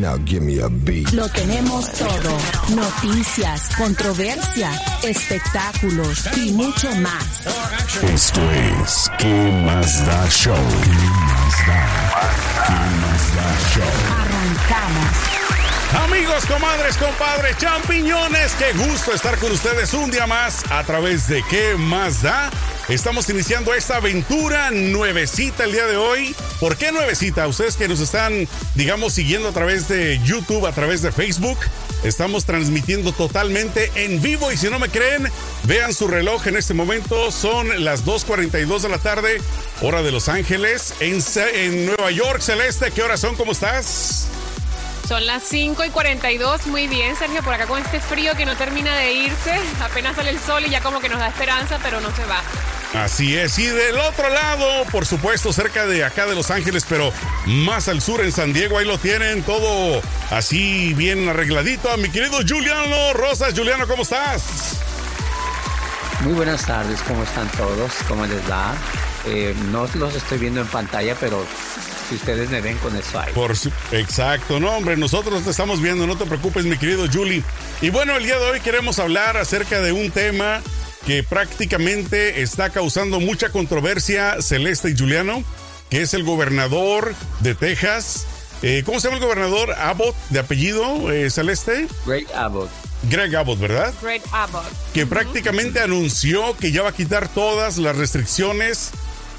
Now give me a beat. Lo tenemos todo. Noticias, controversia, espectáculos y mucho más. Esto es ¿Qué más da show? ¿Qué más da? ¿Qué más da show? Arrancamos. Amigos, comadres, compadres, champiñones, qué gusto estar con ustedes un día más a través de ¿Qué más da? Estamos iniciando esta aventura nuevecita el día de hoy. ¿Por qué nuevecita? Ustedes que nos están, digamos, siguiendo a través de YouTube, a través de Facebook. Estamos transmitiendo totalmente en vivo y si no me creen, vean su reloj en este momento. Son las 2.42 de la tarde, hora de Los Ángeles, en, Nueva York. Celeste, ¿qué horas son? ¿Cómo estás? Son las 5 y 42. Muy bien, Sergio, por acá con este frío que no termina de irse. Apenas sale el sol y ya como que nos da esperanza, pero no se va. Así es, y del otro lado, por supuesto, cerca de acá de Los Ángeles, pero más al sur en San Diego, ahí lo tienen todo así bien arregladito. A mi querido Juliano Rosas, Juliano, ¿cómo estás? Muy buenas tardes, ¿cómo están todos? ¿Cómo les va? Eh, no los estoy viendo en pantalla, pero si ustedes me ven con eso ahí. Por su, exacto, no, hombre, nosotros te estamos viendo, no te preocupes, mi querido Julie. Y bueno, el día de hoy queremos hablar acerca de un tema que prácticamente está causando mucha controversia, Celeste y Juliano, que es el gobernador de Texas. Eh, ¿Cómo se llama el gobernador? Abbott, de apellido, eh, Celeste. Greg Abbott. Greg Abbott, ¿verdad? Greg Abbott. Que uh -huh. prácticamente anunció que ya va a quitar todas las restricciones,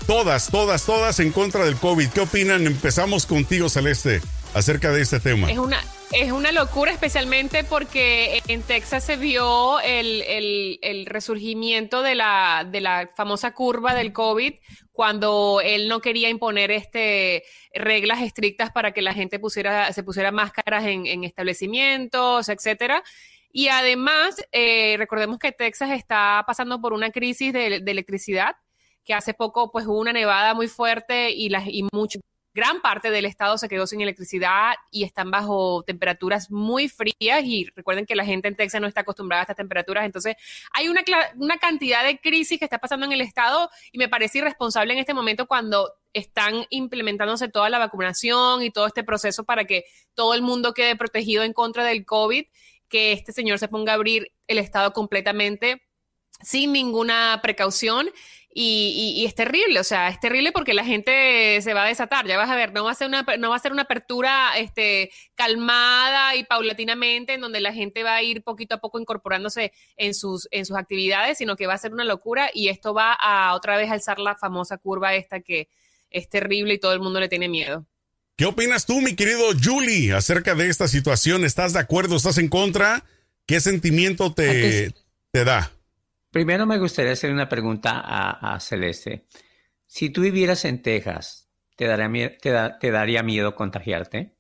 todas, todas, todas en contra del COVID. ¿Qué opinan? Empezamos contigo, Celeste, acerca de este tema. Es una, es una locura, especialmente porque en Texas se vio el, resurgimiento de la, de la, famosa curva del COVID cuando él no quería imponer este, reglas estrictas para que la gente pusiera, se pusiera máscaras en, en establecimientos, etcétera. Y además, eh, recordemos que Texas está pasando por una crisis de, electricidad, que hace poco pues hubo una nevada muy fuerte y, las, y mucho, gran parte del estado se quedó sin electricidad y están bajo temperaturas muy frías y recuerden que la gente en Texas no está acostumbrada a estas temperaturas, entonces hay una, una cantidad de crisis que está pasando en el estado y me parece irresponsable en este momento cuando están implementándose toda la vacunación y todo este proceso para que todo el mundo quede protegido en contra del COVID, que este señor se ponga a abrir el estado completamente sin ninguna precaución y, y, y, es terrible, o sea, es terrible porque la gente se va a desatar, ya vas a ver, no va a ser una, no va a ser una apertura este, calmada y paulatinamente en donde la gente va a ir poquito a poco incorporándose en sus, en sus actividades, sino que va a ser una locura y esto va a otra vez alzar la famosa curva esta que es terrible y todo el mundo le tiene miedo. ¿Qué opinas tú, mi querido Julie, acerca de esta situación? ¿Estás de acuerdo? ¿Estás en contra? ¿Qué sentimiento te, te da? Primero me gustaría hacer una pregunta a, a Celeste. Si tú vivieras en Texas, ¿te daría, te, da, ¿te daría miedo contagiarte?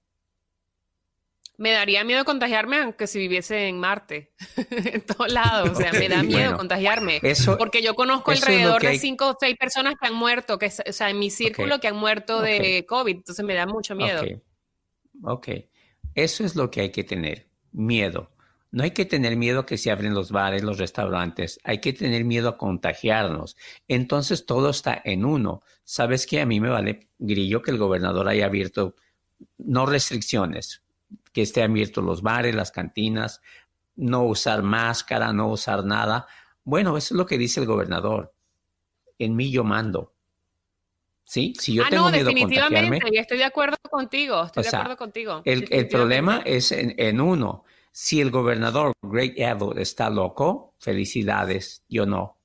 Me daría miedo contagiarme aunque si viviese en Marte, en todos lados. O sea, me da miedo bueno, contagiarme. Eso, porque yo conozco alrededor de cinco o seis personas que han muerto, que, o sea, en mi círculo okay. que han muerto okay. de COVID. Entonces me da mucho miedo. Okay. ok. Eso es lo que hay que tener, miedo. No hay que tener miedo que se abren los bares, los restaurantes. Hay que tener miedo a contagiarnos. Entonces todo está en uno. ¿Sabes qué? A mí me vale grillo que el gobernador haya abierto, no restricciones, que estén abiertos los bares, las cantinas, no usar máscara, no usar nada. Bueno, eso es lo que dice el gobernador. En mí yo mando. ¿Sí? Si yo ah, tengo no, miedo definitivamente, a contagiarme, y estoy de acuerdo contigo, estoy o de acuerdo contigo. El, el problema es en, en uno si el gobernador Greg Abbott está loco, felicidades, yo no.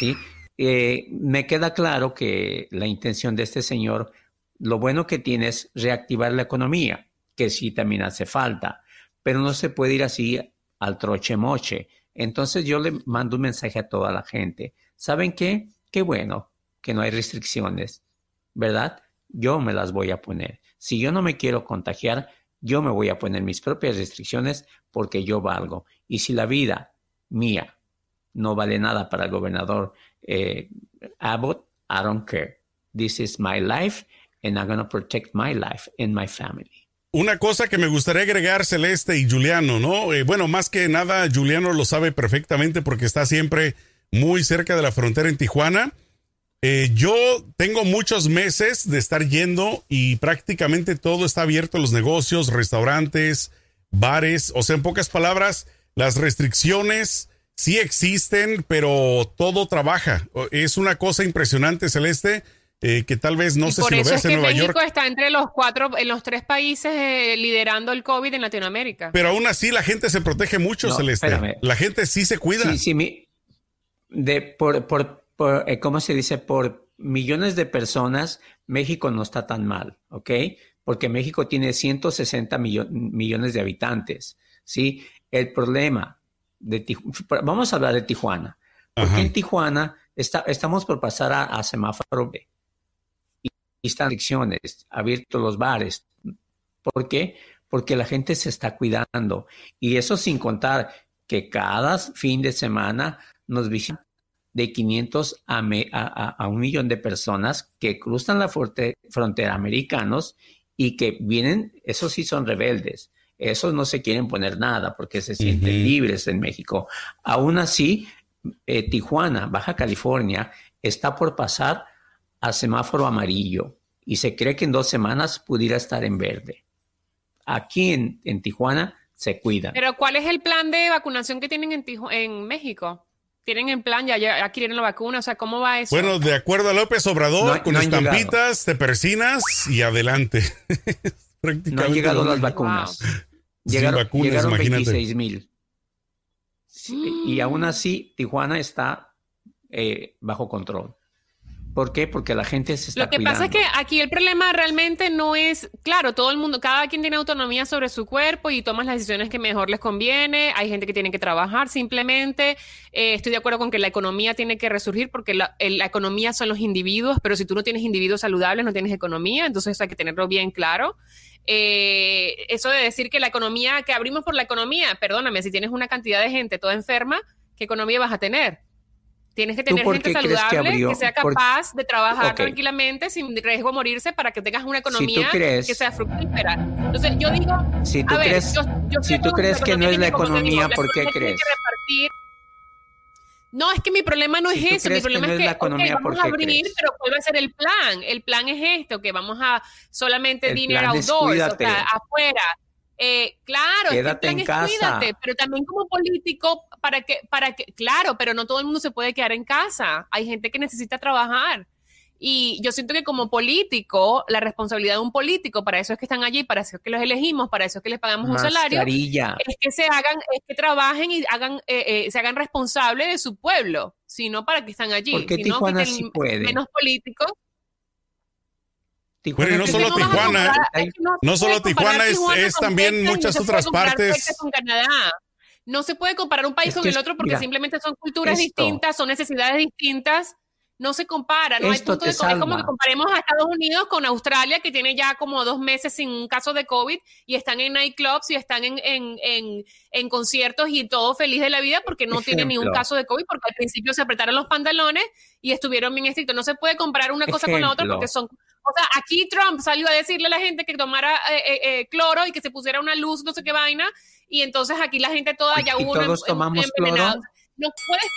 ¿sí? Eh, me queda claro que la intención de este señor, lo bueno que tiene es reactivar la economía, que sí también hace falta, pero no se puede ir así al troche moche. Entonces yo le mando un mensaje a toda la gente. ¿Saben qué? Qué bueno que no hay restricciones, ¿verdad? Yo me las voy a poner. Si yo no me quiero contagiar, yo me voy a poner mis propias restricciones porque yo valgo. Y si la vida mía no vale nada para el gobernador eh, Abbott, I don't care. this is my life and I'm going to protect my life and my family. Una cosa que me gustaría agregar, Celeste y Juliano, ¿no? Eh, bueno, más que nada, Juliano lo sabe perfectamente porque está siempre muy cerca de la frontera en Tijuana. Eh, yo tengo muchos meses de estar yendo y prácticamente todo está abierto, los negocios, restaurantes, bares, o sea, en pocas palabras, las restricciones sí existen, pero todo trabaja. Es una cosa impresionante, Celeste. Eh, que tal vez no sé si lo veas en Nueva México está entre los cuatro, en los tres países eh, liderando el COVID en Latinoamérica. Pero aún así la gente se protege mucho, Celeste. La gente sí se cuida. Sí, sí, de, por, por, eh, ¿cómo se dice? Por millones de personas, México no está tan mal, ¿ok? Porque México tiene 160 millones de habitantes, ¿sí? El problema de vamos a hablar de Tijuana. Porque en Tijuana está, estamos por pasar a, a semáforo B están adicciones, abiertos los bares. ¿Por qué? Porque la gente se está cuidando. Y eso sin contar que cada fin de semana nos visitan de 500 a, a, un millón de personas que cruzan la frontera americanos y que vienen, esos sí son rebeldes, esos no se quieren poner nada porque se sienten libres en México. Aún así, eh, Tijuana, Baja California, está por pasar a semáforo amarillo y se cree que en dos semanas pudiera estar en verde. Aquí en, en Tijuana se cuida. Pero ¿cuál es el plan de vacunación que tienen en, en México? ¿Tienen en plan, ya, ya adquirieron la vacuna? O sea, ¿cómo va eso? Bueno, de acuerdo a López Obrador, con estampitas, te persinas y adelante. no han llegado las vacunas. Llegaron, vacunas, llegaron 26 mil. y aún así, Tijuana está eh, bajo control. ¿Por qué? Porque la gente se está Lo que pasa es que aquí el problema realmente no es, claro, todo el mundo, cada quien tiene autonomía sobre su cuerpo y toma las decisiones que mejor les conviene. Hay gente que tiene que trabajar simplemente. Eh, estoy de acuerdo con que la economía tiene que resurgir porque la, economía son los individuos, pero si tú no tienes individuos saludables, no tienes economía, entonces hay que tenerlo bien claro. Eh, eso de decir que la economía, que abrimos por la economía, perdóname, si tienes una cantidad de gente toda enferma, ¿qué economía vas a tener? Tienes que tener gente saludable que, sea capaz de trabajar tranquilamente sin riesgo de morirse para que tengas una economía que sea fructífera. Entonces, yo digo, si tú crees, si tú crees que no es la economía, ¿por qué crees? No, es que mi problema no es eso. Mi problema es que vamos a abrir, pero ¿cuál va a ser el plan? El plan es esto, que vamos a solamente dinero outdoors, o sea, afuera. Eh, claro, quédate en casa. Cuídate, pero también como político, para que, para que, claro, pero no todo el mundo se puede quedar en casa. Hay gente que necesita trabajar. Y yo siento que como político, la responsabilidad de un político, para eso es que están allí, para eso es que los elegimos, para eso es que les pagamos un salario, es que se hagan, es que trabajen y hagan, eh, eh, se hagan responsables de su pueblo, sino para que están allí. Porque Tijuana sí puede. Menos políticos bueno, y no solo Tijuana, no, solo Tijuana, es, también muchas otras partes. No se puede comparar un país con el otro porque simplemente son culturas distintas, son necesidades distintas. No se compara, no hay punto de Es como que comparemos a Estados Unidos con Australia, que tiene ya como dos meses sin un caso de COVID y están en nightclubs y están en, en, en, en conciertos y todo feliz de la vida porque no tienen ni un caso de COVID, porque al principio se apretaron los pantalones y estuvieron bien estrictos. No se puede comparar una cosa con la otra porque son o sea, aquí Trump salió a decirle a la gente que tomara eh, eh, eh, cloro y que se pusiera una luz, no sé qué vaina, y entonces aquí la gente toda ya hubo todos tomamos cloro. No puedes,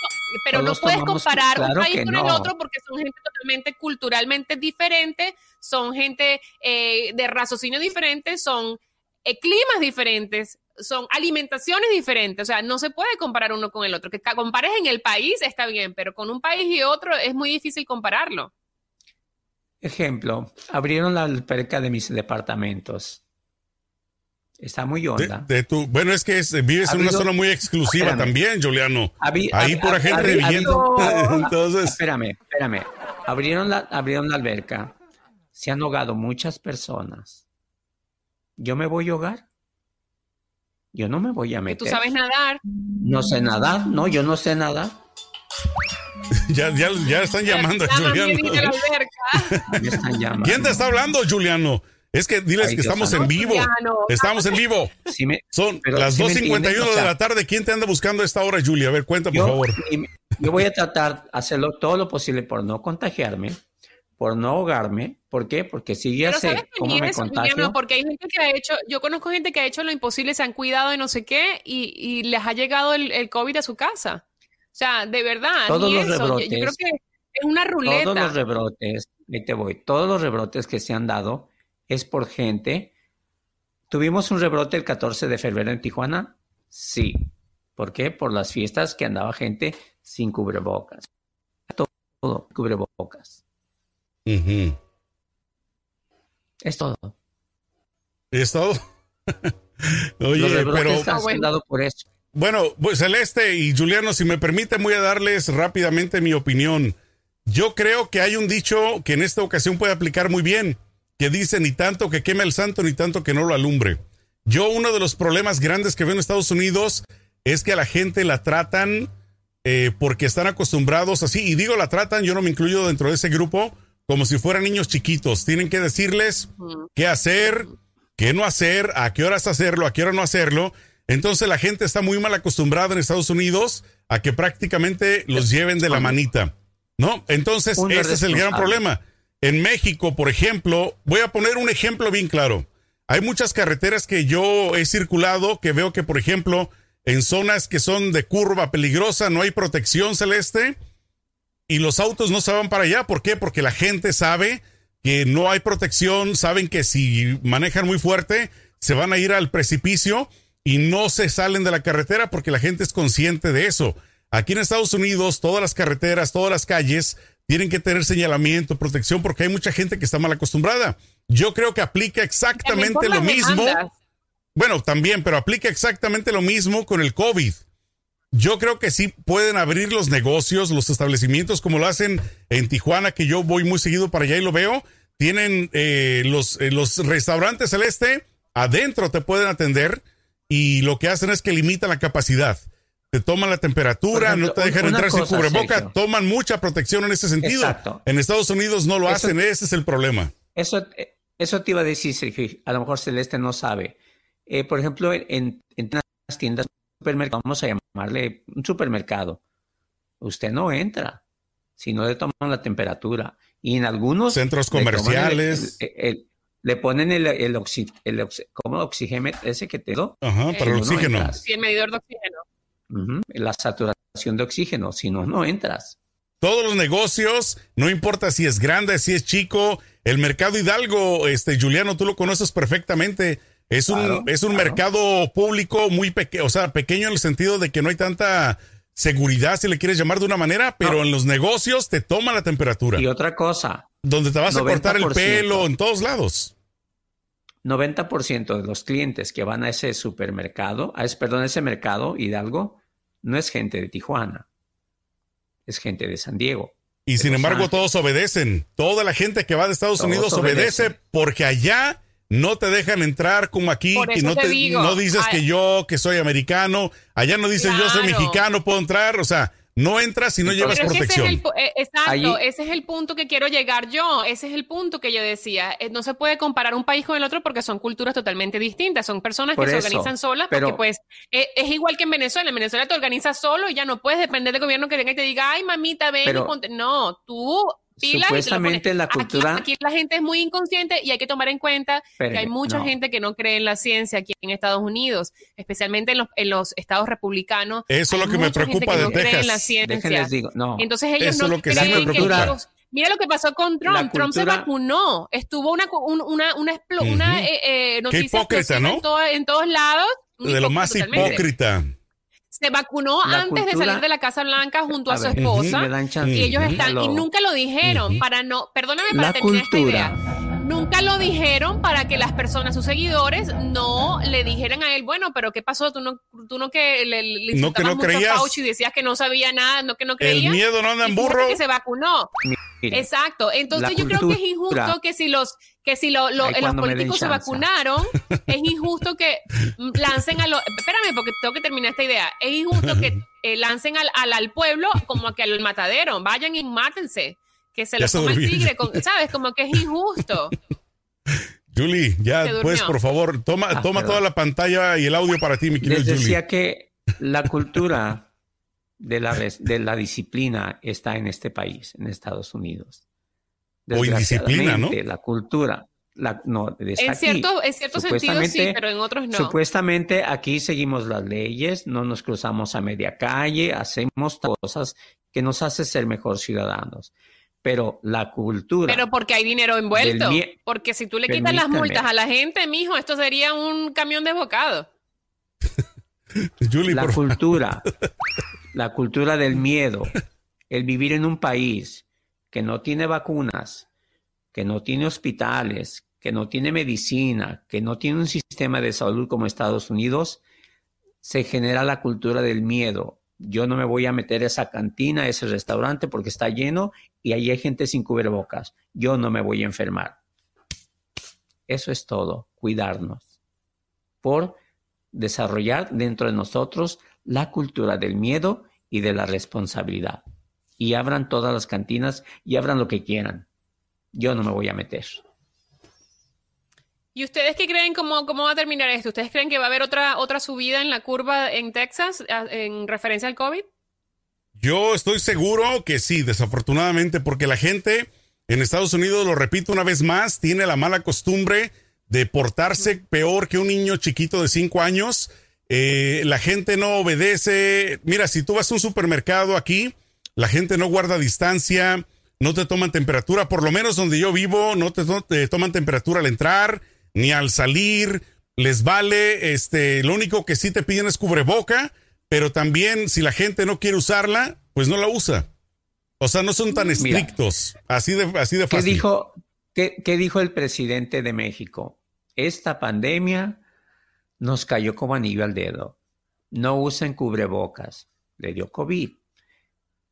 pero no puedes comparar un país con el otro porque son gente totalmente culturalmente diferente, son gente de raciocinio diferente, son climas diferentes, son alimentaciones diferentes, o sea, no se puede comparar uno con el otro. Que compares en el país está bien, pero con un país y otro es muy difícil compararlo. Ejemplo, abrieron la alberca de mis departamentos. Está muy honda. De, tu, bueno, es que vives en una zona muy exclusiva también, Juliano. Ahí por gente viviendo. Entonces. Espérame, espérame. Abrieron la, abrieron la alberca. Se han ahogado muchas personas. ¿Yo me voy a ahogar? Yo no me voy a meter. ¿Tú sabes nadar? No sé nadar, no, yo no sé nadar. ya, ya, ya están llamando a Juliano. ¿Quién te está hablando, Juliano? Es que diles que estamos en vivo. Estamos en vivo. Son las 2.51 de la tarde. ¿Quién te anda buscando a esta hora, Julia? A ver, cuenta, por favor. Yo voy a tratar de hacerlo todo lo posible por no contagiarme, por no ahogarme. ¿Por qué? Porque si ya sé cómo me contagio. porque hay gente que ha hecho, yo conozco gente que ha hecho lo imposible, se han cuidado de no sé qué y, les ha llegado el, COVID a su casa. O sea, de verdad, todos los rebrotes, yo, creo que es una ruleta. Todos los rebrotes, ahí te voy, todos los rebrotes que se han dado es por gente. ¿Tuvimos un rebrote el 14 de febrero en Tijuana? Sí. ¿Por qué? Por las fiestas que andaba gente sin cubrebocas. Todo, cubrebocas. Es todo. ¿Es todo? Oye, pero... Dado por eso. Bueno, pues Celeste y Juliano, si me permiten, voy a darles rápidamente mi opinión. Yo creo que hay un dicho que en esta ocasión puede aplicar muy bien, que dice ni tanto que queme el santo, ni tanto que no lo alumbre. Yo uno de los problemas grandes que veo en Estados Unidos es que a la gente la tratan eh, porque están acostumbrados así, y digo la tratan, yo no me incluyo dentro de ese grupo, como si fueran niños chiquitos. Tienen que decirles qué hacer, qué no hacer, a qué horas hacerlo, a qué hora no hacerlo. Entonces la gente está muy mal acostumbrada en Estados Unidos a que prácticamente los lleven de la manita. ¿No? Entonces, ese es el gran problema. En México, por ejemplo, voy a poner un ejemplo bien claro. Hay muchas carreteras que yo he circulado que veo que, por ejemplo, en zonas que son de curva peligrosa, no hay protección celeste y los autos no se van para allá. ¿Por qué? Porque la gente sabe que no hay protección, saben que si manejan muy fuerte se van a ir al precipicio y no se salen de la carretera porque la gente es consciente de eso. Aquí en Estados Unidos, todas las carreteras, todas las calles tienen que tener señalamiento, protección, porque hay mucha gente que está mal acostumbrada. Yo creo que aplica exactamente lo mismo. Bueno, también, pero aplica exactamente lo mismo con el COVID. Yo creo que sí pueden abrir los negocios, los establecimientos, como lo hacen en Tijuana, que yo voy muy seguido para allá y lo veo. Tienen eh, los, eh, los restaurantes celeste, adentro te pueden atender y lo que hacen es que limitan la capacidad. Te toman la temperatura, no te dejan entrar sin cubreboca, toman mucha protección en ese sentido. En Estados Unidos no lo hacen, ese es el problema. Eso, eso te iba a decir, Sergio. A lo mejor Celeste no sabe. Eh, por ejemplo, en, en las tiendas, supermercado, vamos a llamarle un supermercado, usted no entra si no le toman la temperatura. Y en algunos centros comerciales le ponen el, el, el, oxígeno ese que te do. Ajá, para el oxígeno. Sí, el medidor de oxígeno. la saturación de oxígeno, si no, no entras. Todos los negocios, no importa si es grande, si es chico, el mercado Hidalgo, este Juliano, tú lo conoces perfectamente. Es un, es un mercado público muy pequeño, o sea, pequeño en el sentido de que no hay tanta seguridad, si le quieres llamar de una manera, pero en los negocios te toma la temperatura. Y otra cosa. Donde te vas a cortar el pelo, en todos lados. 90% de los clientes que van a ese supermercado, a ese, perdón, a ese mercado Hidalgo, no es gente de Tijuana, es gente de San Diego. Y sin embargo, todos obedecen. Toda la gente que va de Estados Unidos obedece porque allá no te dejan entrar como aquí y no, te, no dices que yo, que soy americano, allá no dices yo soy mexicano, puedo entrar, o sea, no entras si no llevas protección. Eh, exacto, ese es el punto que quiero llegar yo, ese es el punto que yo decía, eh, no se puede comparar un país con el otro porque son culturas totalmente distintas, son personas que se organizan solas, porque pues eh, es igual que en Venezuela, en Venezuela te organizas solo y ya no puedes depender del gobierno que venga y te diga, ay mamita, ven y ponte, no, tú Supuestamente la cultura. Aquí, la gente es muy inconsciente y hay que tomar en cuenta que hay mucha gente que no cree en la ciencia aquí en Estados Unidos, especialmente en los, en los estados republicanos. Eso es lo que me preocupa de Texas. Entonces ellos no creen que Mira lo que pasó con Trump. Trump se vacunó. Estuvo una, una, una, una eh, eh, noticia en, en, todos lados. De lo más hipócrita se vacunó antes de salir de la Casa Blanca junto a, su esposa. y ellos están, y nunca lo dijeron para no, perdóname para terminar esta idea. Dijeron para que las personas, sus seguidores, no le dijeran a él, bueno, pero ¿qué pasó? Tú no, tú no que le, le no que no creías. y decías que no sabía nada, no que no creías. El miedo no anda en burro. Que se vacunó. Exacto. Entonces yo creo que es injusto que si los que si lo, los políticos se vacunaron, es injusto que lancen a los... Espérame, porque tengo que terminar esta idea. Es injusto que eh, lancen al, al, pueblo como que al matadero. Vayan y mátense. Que se lo toma el tigre. ¿Sabes? Como que es injusto. Julie, ya pues por favor, toma, ah, toma toda la pantalla y el audio para ti, mi querido Les decía que la cultura de la, de la disciplina está en este país, en Estados Unidos O indisciplina, ¿no? La cultura. La, no, en cierto, en cierto sentido sí, pero en otros no. Supuestamente aquí seguimos las leyes, no nos cruzamos a media calle, hacemos cosas que nos hace ser mejor ciudadanos. Pero la cultura. Pero porque hay dinero envuelto. Porque si tú le quitas las multas a la gente, mijo, esto sería un camión de bocado. la cultura, la cultura del miedo, el vivir en un país que no tiene vacunas, que no tiene hospitales, que no tiene medicina, que no tiene un sistema de salud como Estados Unidos, se genera la cultura del miedo. Yo no me voy a meter a esa cantina, a ese restaurante porque está lleno y ahí hay gente sin cubrebocas. Yo no me voy a enfermar. Eso es todo, cuidarnos. Por desarrollar dentro de nosotros la cultura del miedo y de la responsabilidad. Y abran todas las cantinas y abran lo que quieran. Yo no me voy a meter. ¿Y ustedes qué creen cómo, cómo va a terminar esto? ¿Ustedes creen que va a haber otra, otra subida en la curva en Texas en referencia al COVID? Yo estoy seguro que sí, desafortunadamente, porque la gente en Estados Unidos, lo repito una vez más, tiene la mala costumbre de portarse peor que un niño chiquito de 5 años. Eh, la gente no obedece. Mira, si tú vas a un supermercado aquí, la gente no guarda distancia, no te toman temperatura, por lo menos donde yo vivo, no te, te toman temperatura al entrar ni al salir. Les vale, este, lo único que sí te piden es cubreboca, pero también si la gente no quiere usarla, pues no la usa. O sea, no son tan estrictos. así de, así de fácil. ¿Qué dijo, qué, qué dijo el presidente de México? esta pandemia nos cayó como anillo al dedo. No usen cubrebocas. Le dio COVID.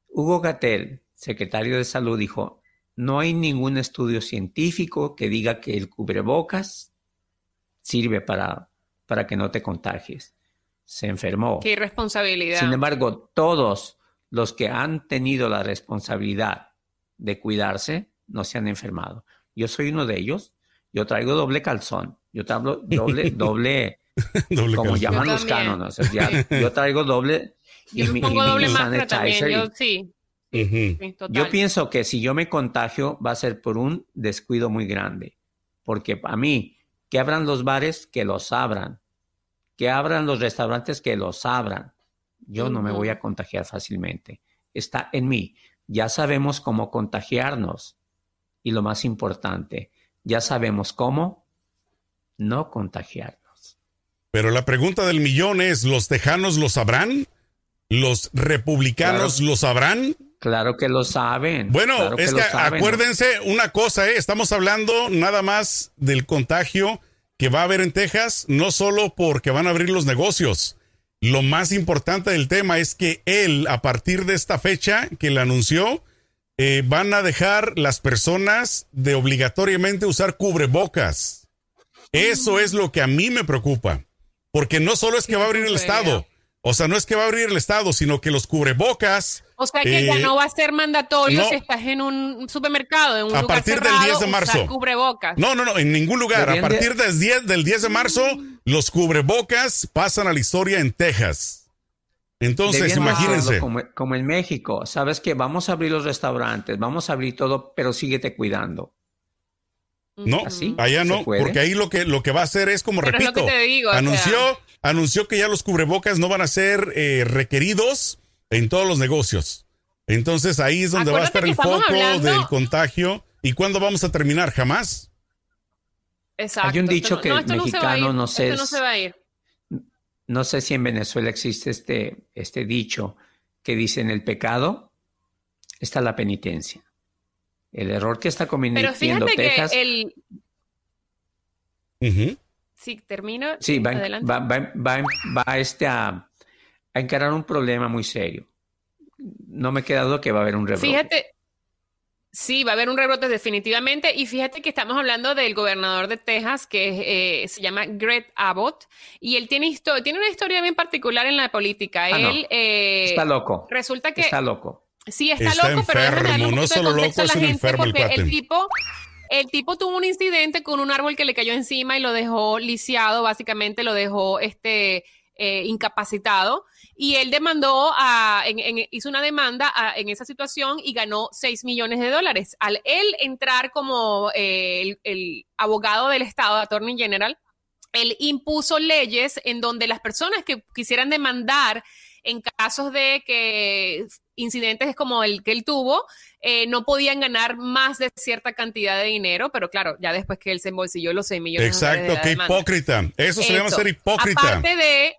Hugo Gatel, secretario de Salud, dijo, no hay ningún estudio científico que diga que el cubrebocas sirve para, para que no te contagies. Se enfermó. Qué irresponsabilidad. Sin embargo, todos los que han tenido la responsabilidad de cuidarse no se han enfermado. Yo soy uno de ellos yo traigo doble calzón. Yo traigo doble, doble, como llaman los cánones. yo traigo doble. y mi, doble también, yo, sí. yo pienso que si yo me contagio va a ser por un descuido muy grande. Porque a mí, que abran los bares, que los abran. Que abran los restaurantes, que los abran. Yo no me voy a contagiar fácilmente. Está en mí. Ya sabemos cómo contagiarnos. Y lo más importante, ya sabemos cómo no contagiarnos. Pero la pregunta del millón es, ¿los tejanos lo sabrán? ¿Los republicanos lo sabrán? Claro que lo saben. Bueno, es que, acuérdense una cosa, ¿eh? estamos hablando nada más del contagio que va a haber en Texas, no solo porque van a abrir los negocios. Lo más importante del tema es que él, a partir de esta fecha que le anunció, eh, van a dejar las personas de obligatoriamente usar cubrebocas. Eso es lo que a mí me preocupa. Porque no solo es que va a abrir el Estado. O sea, no es que va a abrir el Estado, sino que los cubrebocas. O sea, que ya eh, no va a ser mandatorio si estás en un supermercado, en un a partir del 10 de marzo. Cubrebocas. No, no, no, en ningún lugar. A partir del 10, del 10 de marzo, los cubrebocas pasan a la historia en Texas. Entonces, imagínense. Como, en México, sabes que vamos a abrir los restaurantes, vamos a abrir todo, pero síguete cuidando. No, allá no, porque ahí lo que, lo que va a hacer es, como repito, anunció, anunció que ya los cubrebocas no van a ser eh, requeridos en todos los negocios. Entonces ahí es donde va a estar el foco del contagio. ¿Y cuándo vamos a terminar? ¿Jamás? Exacto. Hay un dicho que el mexicano no, sé. no se va a ir no sé si en Venezuela existe este, este dicho que dice en el pecado está la penitencia. El error que está cometiendo Texas. Que el... Sí, termina. Sí, va, va, este a, encarar un problema muy serio. No me queda duda que va a haber un rebrote. Fíjate, Sí, va a haber un rebrote definitivamente. Y fíjate que estamos hablando del gobernador de Texas, que eh, se llama Greg Abbott, y él tiene, tiene una historia bien particular en la política. Ah, él eh, está loco. Resulta que está loco. Sí, está, loco, pero no solo loco, es un enfermo el, el tipo el tipo tuvo un incidente con un árbol que le cayó encima y lo dejó lisiado, básicamente lo dejó este eh, incapacitado y él demandó, a, hizo una demanda en esa situación y ganó 6 millones de dólares. Al él entrar como el, el, abogado del Estado, Attorney General, él impuso leyes en donde las personas que quisieran demandar en casos de que incidentes como el que él tuvo, eh, no podían ganar más de cierta cantidad de dinero, pero claro, ya después que él se embolsilló los 6 millones Exacto, de qué hipócrita. Eso se llama ser hipócrita. Aparte de,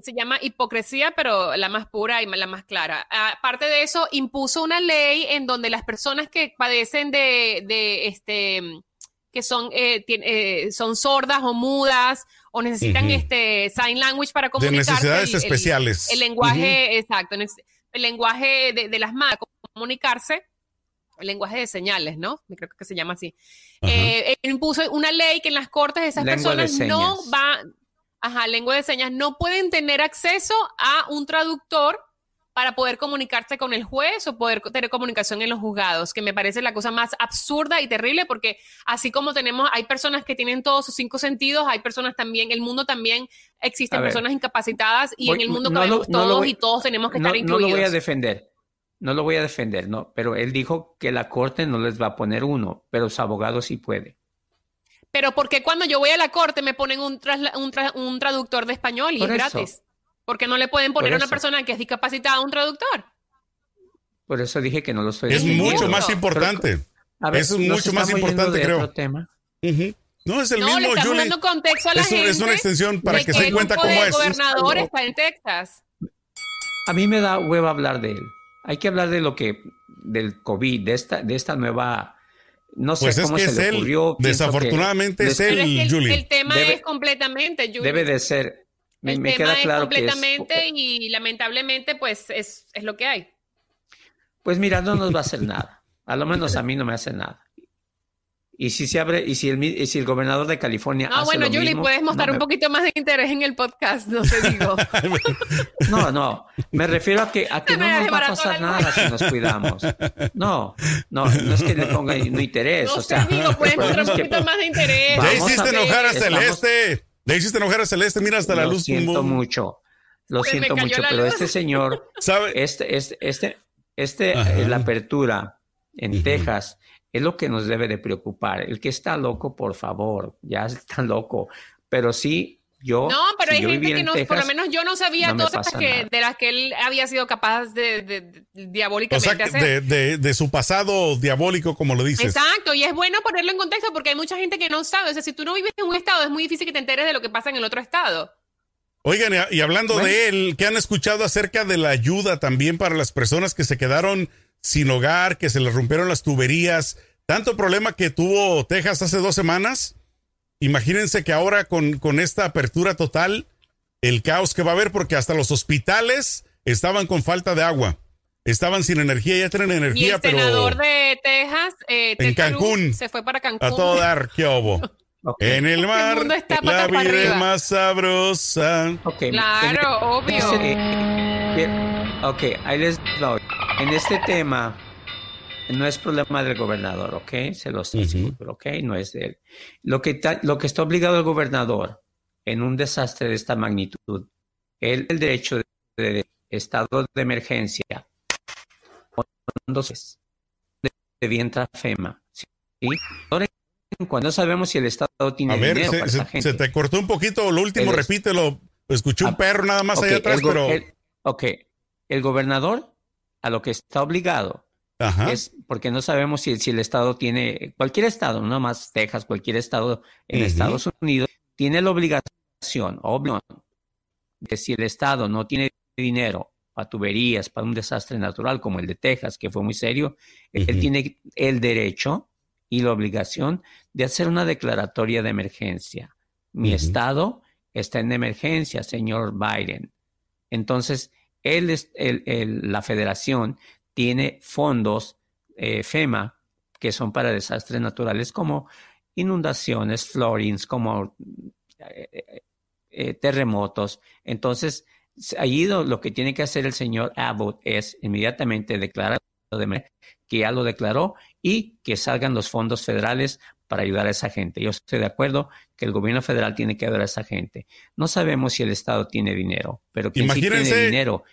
se llama hipocresía, pero la más pura y la más clara. Aparte de eso, impuso una ley en donde las personas que padecen de, de este que son, eh, eh, son sordas o mudas o necesitan este sign language para comunicarse. De necesidades especiales. El, lenguaje, exacto, el lenguaje de, las manos, comunicarse, el lenguaje de señales, ¿no? Creo que se llama así. Eh, impuso una ley que en las cortes esas personas no van, ajá, lengua de señas, no pueden tener acceso a un traductor para poder comunicarse con el juez o poder tener comunicación en los juzgados, que me parece la cosa más absurda y terrible porque así como tenemos, hay personas que tienen todos sus cinco sentidos, hay personas también, el mundo también existen personas incapacitadas y en el mundo cabemos todos y todos tenemos que estar incluidos. No lo voy a defender, no lo voy a defender, no, pero él dijo que la corte no les va a poner uno, pero su abogado sí puede. Pero porque cuando yo voy a la corte me ponen un, un, traductor de español y es gratis. Porque no le pueden poner a una persona que es discapacitada un traductor. Por eso dije que no lo estoy Es mucho más importante. eso es mucho más importante, creo. Tema. No, es el mismo, le Julie. dando contexto a la es, gente es una extensión para que, se den cuenta cómo es. El gobernador está en Texas. A mí me da hueva hablar de él. Hay que hablar de lo que, del COVID, de esta, de esta nueva, no sé pues cómo es que se es le ocurrió. Desafortunadamente es él, el, Julie. El tema es completamente, Julie. Debe de ser, me, el me tema queda claro es completamente y lamentablemente pues es, es, lo que hay. Pues mira, no nos va a hacer nada. A lo menos a mí no me hace nada. Y si se abre, y si el, si el gobernador de California. No, bueno, Julie, puedes mostrar un poquito más de interés en el podcast, no te digo. no, no, me refiero a que, a que no nos va a pasar nada si nos cuidamos. No, no, no es que le ponga no interés. No o sea, te digo, puedes mostrar un poquito más de interés. Ya hiciste enojar a Celeste. Le hiciste enojar a Celeste, mira hasta la lo luz. siento mucho, lo Se siento mucho, pero luz. este señor, ¿Sabe? este, este, este, este eh, la apertura en. Texas es lo que nos debe de preocupar. El que está loco, por favor, ya está loco. Pero sí, yo. No, pero si hay gente que no, Texas, por lo menos yo no sabía no todas que, nada. de las que él había sido capaz de, de- de- O diabólicamente sea, hacer. de, de, de su pasado diabólico, como lo dices. Exacto, y es bueno ponerlo en contexto porque hay mucha gente que no sabe. O sea, si tú no vives en un estado, es muy difícil que te enteres de lo que pasa en el otro estado. Oigan, y- y hablando Bueno. de él, ¿qué han escuchado acerca de la ayuda también para las personas que se quedaron sin hogar, que se les rompieron las tuberías? Tanto problema que tuvo Texas hace dos semanas. Imagínense que ahora con, con esta apertura total, el caos que va a haber, porque hasta los hospitales estaban con falta de agua. Estaban sin energía, ya tienen Y energía, el pero senador de Texas, eh, En Cancún. se fue para Cancún. a todo dar, ¿qué? Ok, En el mar, está la vida es más sabrosa. Claro, obvio. Este, eh, ok, ahí les doy. En este tema no es problema del gobernador, ¿ok? Se los aseguro, ¿ok? No es de él. Lo que, ta- lo que está obligado el gobernador en un desastre de esta magnitud, él el derecho de, de estado de emergencia, cuando se de vientre FEMA, ¿sí? Cuando sabemos si el estado tiene A ver, dinero se, para se- esa gente. se te cortó un poquito lo último, El- repítelo. Escuché un Ah, perro nada más Ok, allá atrás, el pero... el- ok, el gobernador a lo que está obligado Ajá. es porque no sabemos si, si el estado tiene, cualquier estado, no más Texas, cualquier estado en. Estados Unidos, tiene la obligación, obvio, de si el estado no tiene dinero para tuberías, para un desastre natural como el de Texas, que fue muy serio, él tiene el derecho y la obligación de hacer una declaratoria de emergencia. Mi estado está en emergencia, señor Biden. Entonces, él es, el- el- la federación tiene fondos eh, FEMA que son para desastres naturales como inundaciones, floodings, como eh, eh, terremotos. Entonces, allí lo, que tiene que hacer el señor Abbott es inmediatamente declarar de emer- que ya lo declaró y que salgan los fondos federales para ayudar a esa gente. Yo estoy de acuerdo que el gobierno federal tiene que ayudar a esa gente. No sabemos si el Estado tiene dinero, pero que sí tiene dinero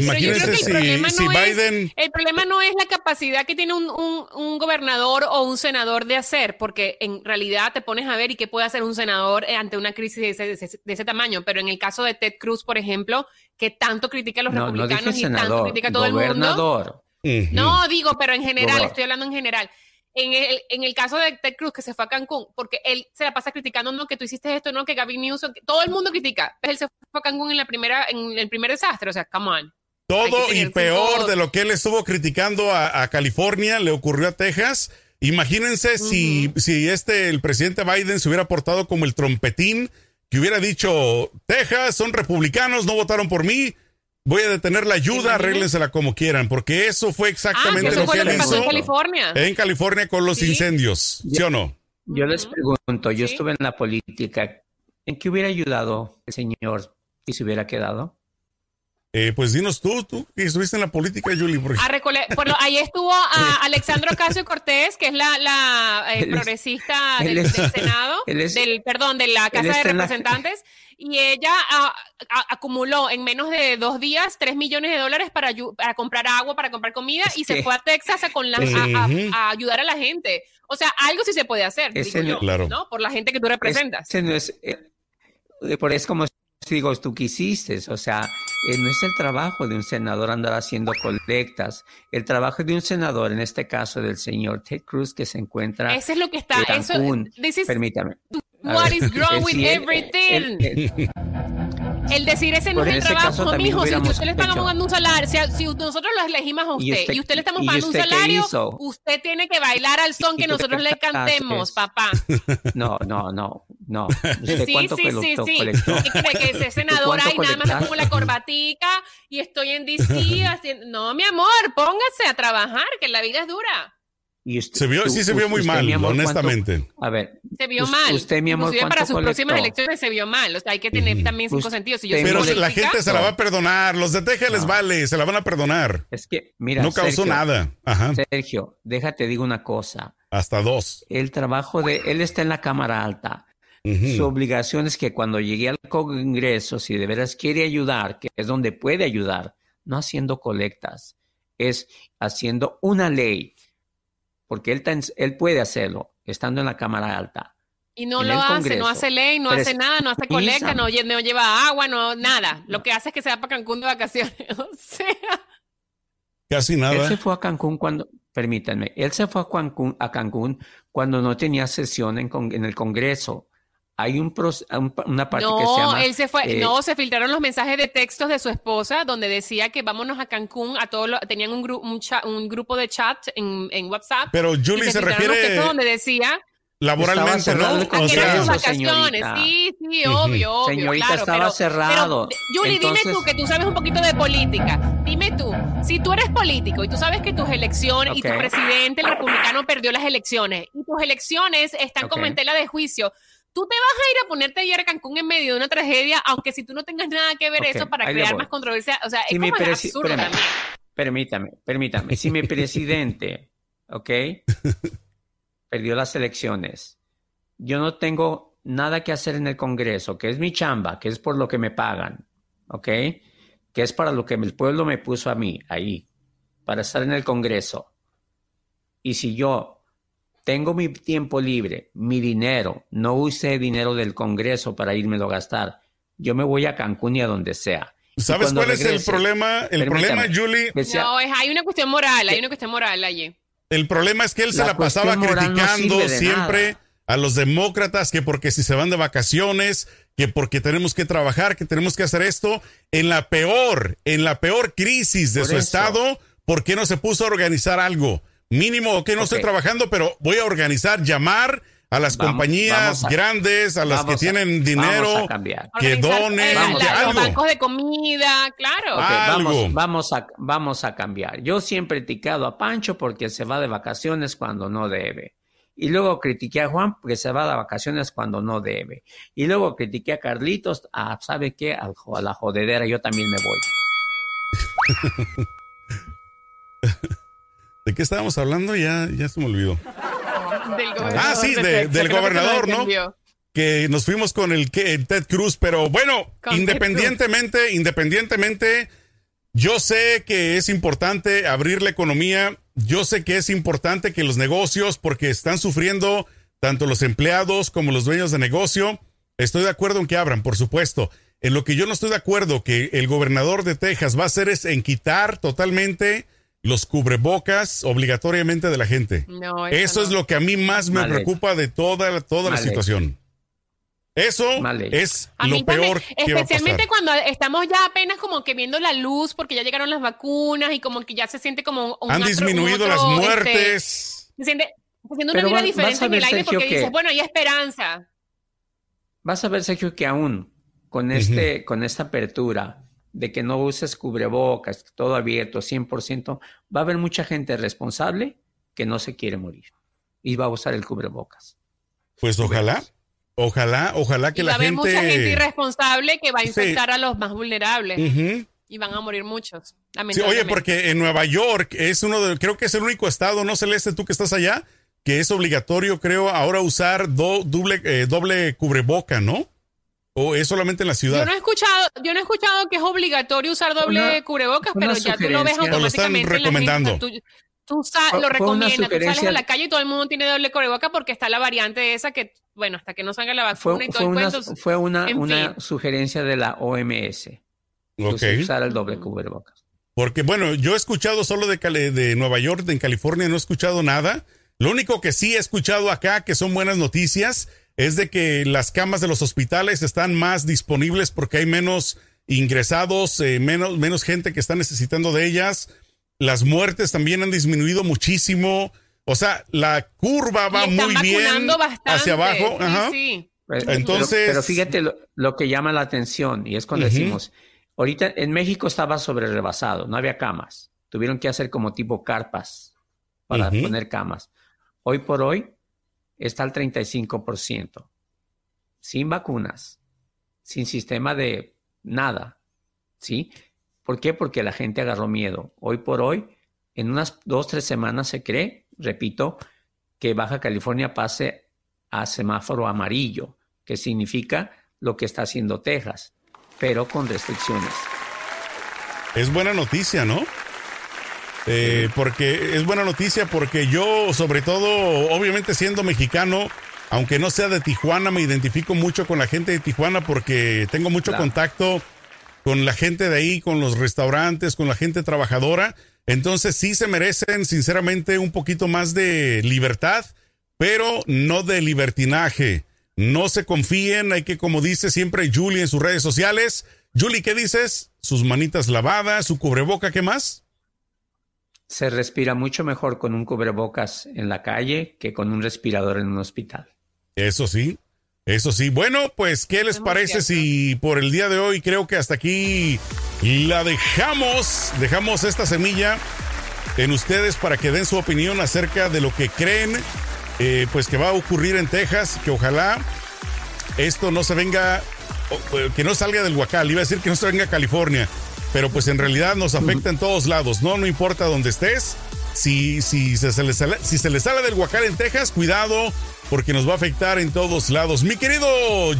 Imagínense si, Biden... el problema no es la capacidad que tiene un, un, gobernador o un senador de hacer, porque en realidad te pones a ver y qué puede hacer un senador eh, ante una crisis de ese, tamaño. Pero en el caso de Ted Cruz, por ejemplo, que tanto critica a los republicanos y tanto critica a todo el mundo. No, digo, pero en general, estoy hablando en general. En el, en el, caso de Ted Cruz, que se fue a Cancún, porque él se la pasa criticando, no, que tú hiciste esto, no, que Gavin Newsom, todo el mundo critica. Él se fue a Cancún en, la primera, en el primer desastre, o sea, come on. Todo y peor de lo que él estuvo criticando a, California le ocurrió a Texas. Imagínense si, si este, el presidente Biden se hubiera portado como el trompetín que hubiera dicho, Texas son republicanos, no votaron por mí, voy a detener la ayuda, arréglensela como quieran, porque eso fue exactamente ah, lo que, él hizo en California. En California con los incendios, ¿sí o no? Yo les pregunto, yo estuve en la política, ¿en qué hubiera ayudado el señor si se hubiera quedado? Eh, pues dinos tú, tú que estuviste en la política, Julie. bueno, ahí estuvo a Alexandro Casio Cortés, que es la, la eh, progresista del, Senado, del, perdón, de la Casa de Representantes, y ella acumuló en menos de dos días tres millones de dólares para, para comprar agua, para comprar comida, y se fue a Texas a, con a, ayudar a la gente. O sea, algo sí se puede hacer, claro. ¿no? Por la gente que tú representas. no es, eh, por eso como digo, tú quisiste, o sea, eh, no es el trabajo de un senador andar haciendo colectas. El trabajo de un senador, en este caso del señor Ted Cruz, que se encuentra Eso es lo que está. En Cancún, permítame. What is wrong with everything? El decir ese no es el trabajo, mijo. Si usted le está pagando un salario, si, nosotros lo elegimos a usted y usted, le estamos pagando un salario, usted tiene que bailar al son que nosotros le cantemos, papá. No, no, no, no. ¿Usted sí, sí, sí, sí. ¿Qué cree que ese senador ahí nada más pongo la corbatica y estoy en DC haciendo... No, mi amor, póngase a trabajar, que la vida es dura se vio, sí se vio muy mal, honestamente. a ver. Se vio mal. Usted, mi amor, para sus próximas elecciones se vio mal. O sea, hay que tener también cinco sentidos. pero la gente se la va a perdonar. Los de Texas les vale, se la van a perdonar. Es que, mira. No causó nada. Ajá. Sergio, déjate digo una cosa. Hasta dos. El trabajo de él está en la Cámara Alta. Su obligación es que cuando llegue al Congreso, si de veras quiere ayudar, que es donde puede ayudar, no haciendo colectas, es haciendo una ley porque él, él puede hacerlo estando en la Cámara Alta. Y no lo hace, no hace ley, no hace nada, no hace colecta, no, lleva agua, no nada. Lo que hace es que se va para Cancún de vacaciones. o sea. Casi nada. Él se fue a Cancún cuando, permítanme, él se fue a Cancún, a Cancún cuando no tenía sesión en, en el Congreso hay un, una parte que se llama... Él se fue, eh, no, se filtraron los mensajes de textos de su esposa donde decía que vámonos a Cancún, a todos tenían un, un, grupo de chat en, en, WhatsApp. Pero Julie se, refiere... donde decía... Laboralmente, ¿no? O sea, sus vacaciones, sí, sí, obvio, obvio. Señorita, claro, estaba cerrado. Julie, dime tú que tú sabes un poquito de política. Dime tú, si tú eres político y tú sabes que tus elecciones y tu presidente, el republicano, perdió las elecciones y tus elecciones están como en tela de juicio, tú te vas a ir a ponerte ayer a Cancún en medio de una tragedia, aunque si tú no tengas nada que ver eso para crear más controversia, o sea, es como absurdo también. Permítame, permítame. Si mi presidente, ¿ok? Perdió las elecciones. Yo no tengo nada que hacer en el Congreso, que es mi chamba, que es por lo que me pagan, ¿ok? Que es para lo que el pueblo me puso a mí ahí, para estar en el Congreso. Y si yo tengo mi tiempo libre, mi dinero, no use dinero del Congreso para irme a gastar. Yo me voy a Cancún y a donde sea. ¿Sabes cuál es el problema? El problema, Julie. No, hay una cuestión moral, hay una cuestión moral allí. El problema es que él se la pasaba criticando siempre a los demócratas que porque si se van de vacaciones, que porque tenemos que trabajar, que tenemos que hacer esto, en la peor, en la peor crisis de su estado, ¿por qué no se puso a organizar algo? Mínimo que no estoy trabajando, pero voy a organizar, llamar a las compañías grandes, a las que tienen dinero, que donen, los bancos de comida, claro. vamos, vamos, a, vamos a cambiar. Yo siempre he criticado a Pancho porque se va de vacaciones cuando no debe. Y luego critiqué a Juan porque se va de vacaciones cuando no debe. Y luego critiqué a Carlitos, a, ¿sabe qué? A, a la jodedera, yo también me voy. ¿De qué estábamos hablando? Ya, ya se me olvidó. gobernador. Ah, sí, de de- Texas, del que gobernador, ¿no? que nos fuimos con el, que- el Ted Cruz, pero bueno, Con independientemente, independientemente, yo sé que es importante abrir la economía, yo sé que es importante que los negocios, porque están sufriendo tanto los empleados como los dueños de negocio, estoy de acuerdo en que abran, por supuesto. En lo que yo no estoy de acuerdo que el gobernador de Texas va a hacer es en quitar totalmente los cubrebocas obligatoriamente de la gente. No, Eso no. es lo que a mí más me Mal hecho. preocupa de toda, toda la hecho. situación. Eso Mal es A lo mí también, peor que va a pasar. especialmente cuando estamos ya apenas como que viendo la luz porque ya llegaron las vacunas y como que ya se siente como un Han otro- un disminuido otro, las este, muertes. se siente, se siente una Pero vida vas- diferente en el ver, aire Sergio, porque que- dices, bueno, hay esperanza. Vas a ver, Sergio, que aún con, este, con esta apertura de que no uses cubrebocas, todo abierto, 100%, va a haber mucha gente responsable que no se quiere morir y va a usar el cubrebocas. Pues ojalá, ojalá, ojalá que y va la a haber gente. mucha gente irresponsable que va a Sí. infectar a los más vulnerables y van a morir muchos. Sí, oye, porque en Nueva York es uno de, creo que es el único estado, no Celeste, tú que estás allá, que es obligatorio, creo, ahora usar do- doble, eh, doble cubreboca, ¿no? O es solamente en la ciudad. Yo no he escuchado, yo no he escuchado que es obligatorio usar doble Una- cubrebocas, una pero ya tú lo ves sugerencia. O lo están automáticamente. en las recomendando. listas. Tú, tú sa- Fue- lo recomiendas, tú sales sugerencia- a la calle y todo el mundo tiene doble cubrebocas porque está la variante esa que, bueno, hasta que no salga la vacuna Fue, y todo fue el una, cuento. fue una, una sugerencia de la OMS. que Ok. se usara el doble cubrebocas. Porque, bueno, yo he escuchado solo de, Cali- de Nueva York, de en California, no he escuchado nada. Lo único que sí he escuchado acá, que son buenas noticias, es de que las camas de los hospitales están más disponibles porque hay menos ingresados, eh, menos, menos gente que está necesitando de ellas. Las muertes también han disminuido muchísimo. O sea, la curva va muy bien bastante. hacia abajo. Sí, Ajá. sí. Pero- Entonces- Pero, pero fíjate lo, lo que llama la atención y es cuando decimos, ahorita en México estaba sobre rebasado, no había camas. Tuvieron que hacer como tipo carpas para poner camas. Hoy por hoy está al 35%, sin vacunas, sin sistema de nada. ¿Sí? ¿Por qué? Porque la gente agarró miedo. Hoy por hoy, en unas dos, tres semanas se cree, repito, que Baja California pase a semáforo amarillo, que significa lo que está haciendo Texas, pero con restricciones. Es buena noticia, ¿no? Eh, porque es buena noticia porque yo, sobre todo, obviamente siendo mexicano, aunque no sea de Tijuana, me identifico mucho con la gente de Tijuana porque tengo mucho Claro. contacto con la gente de ahí, con los restaurantes, con la gente trabajadora. Entonces sí se merecen, sinceramente, un poquito más de libertad, pero no de libertinaje. No se confíen, hay que, como dice siempre Julie en sus redes sociales. Julie, ¿qué dices? Sus manitas lavadas, su cubreboca, ¿qué más? Se respira mucho mejor con un cubrebocas en la calle que con un respirador en un hospital. Eso sí, eso sí. Bueno, pues, ¿qué les parece si por el día de hoy creo que hasta aquí la dejamos, dejamos esta semilla en ustedes para que den su opinión acerca de lo que creen, eh, pues que va a ocurrir en Texas, que ojalá esto no se venga, que no salga del Huacal, iba a decir que no se venga a California, pero pues en realidad nos afecta en todos lados, ¿no? No importa dónde estés. Si, si, se, se le sale, si se le sale del Huacal en Texas, cuidado, porque nos va a afectar en todos lados. Mi querido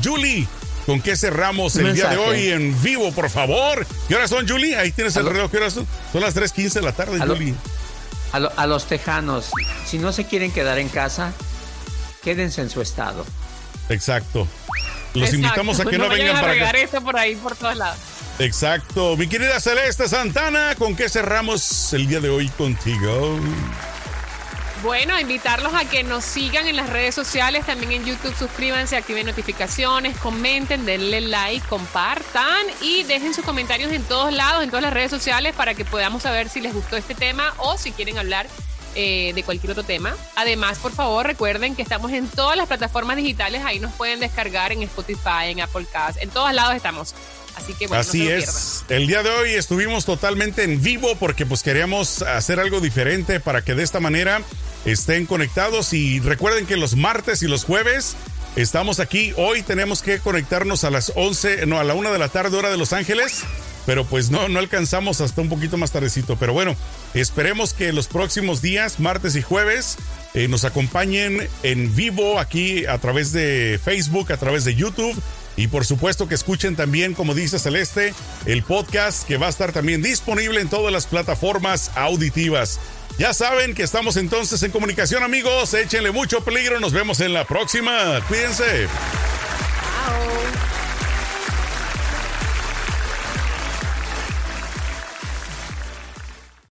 Julie, ¿con qué cerramos el día de hoy en vivo, por favor? ¿Qué horas son, Julie? Ahí tienes el reloj. ¿Qué horas son? Son las 3.15 de la tarde, Aló. Julie. A, lo- a los tejanos, si no se quieren quedar en casa, quédense en su estado. Exacto. Los Exacto. invitamos a que no, vayan vengan a para acá. eso por ahí, por todos lados. Exacto. Mi querida Celeste Santana, ¿con qué cerramos el día de hoy contigo? Bueno, invitarlos a que nos sigan en las redes sociales, también en YouTube, suscríbanse, activen notificaciones, comenten, denle like, compartan y dejen sus comentarios en todos lados, en todas las redes sociales para que podamos saber si les gustó este tema o si quieren hablar eh, de cualquier otro tema. Además, por favor, recuerden que estamos en todas las plataformas digitales, ahí nos pueden descargar en Spotify, en Apple Cast, en todos lados estamos. Así que bueno, Así no se lo es. El día de hoy estuvimos totalmente en vivo porque pues queríamos hacer algo diferente para que de esta manera estén conectados y recuerden que los martes y los jueves estamos aquí. Hoy tenemos que conectarnos a las 11, no, a la 1 de la tarde hora de Los Ángeles, pero pues no, no alcanzamos hasta un poquito más tardecito. Pero bueno, esperemos que los próximos días, martes y jueves, eh, nos acompañen en vivo aquí a través de Facebook, a través de YouTube. Y por supuesto que escuchen también, como dice Celeste, el podcast que va a estar también disponible en todas las plataformas auditivas. Ya saben que estamos entonces en comunicación, amigos. Échenle mucho peligro. Nos vemos en la próxima. Cuídense.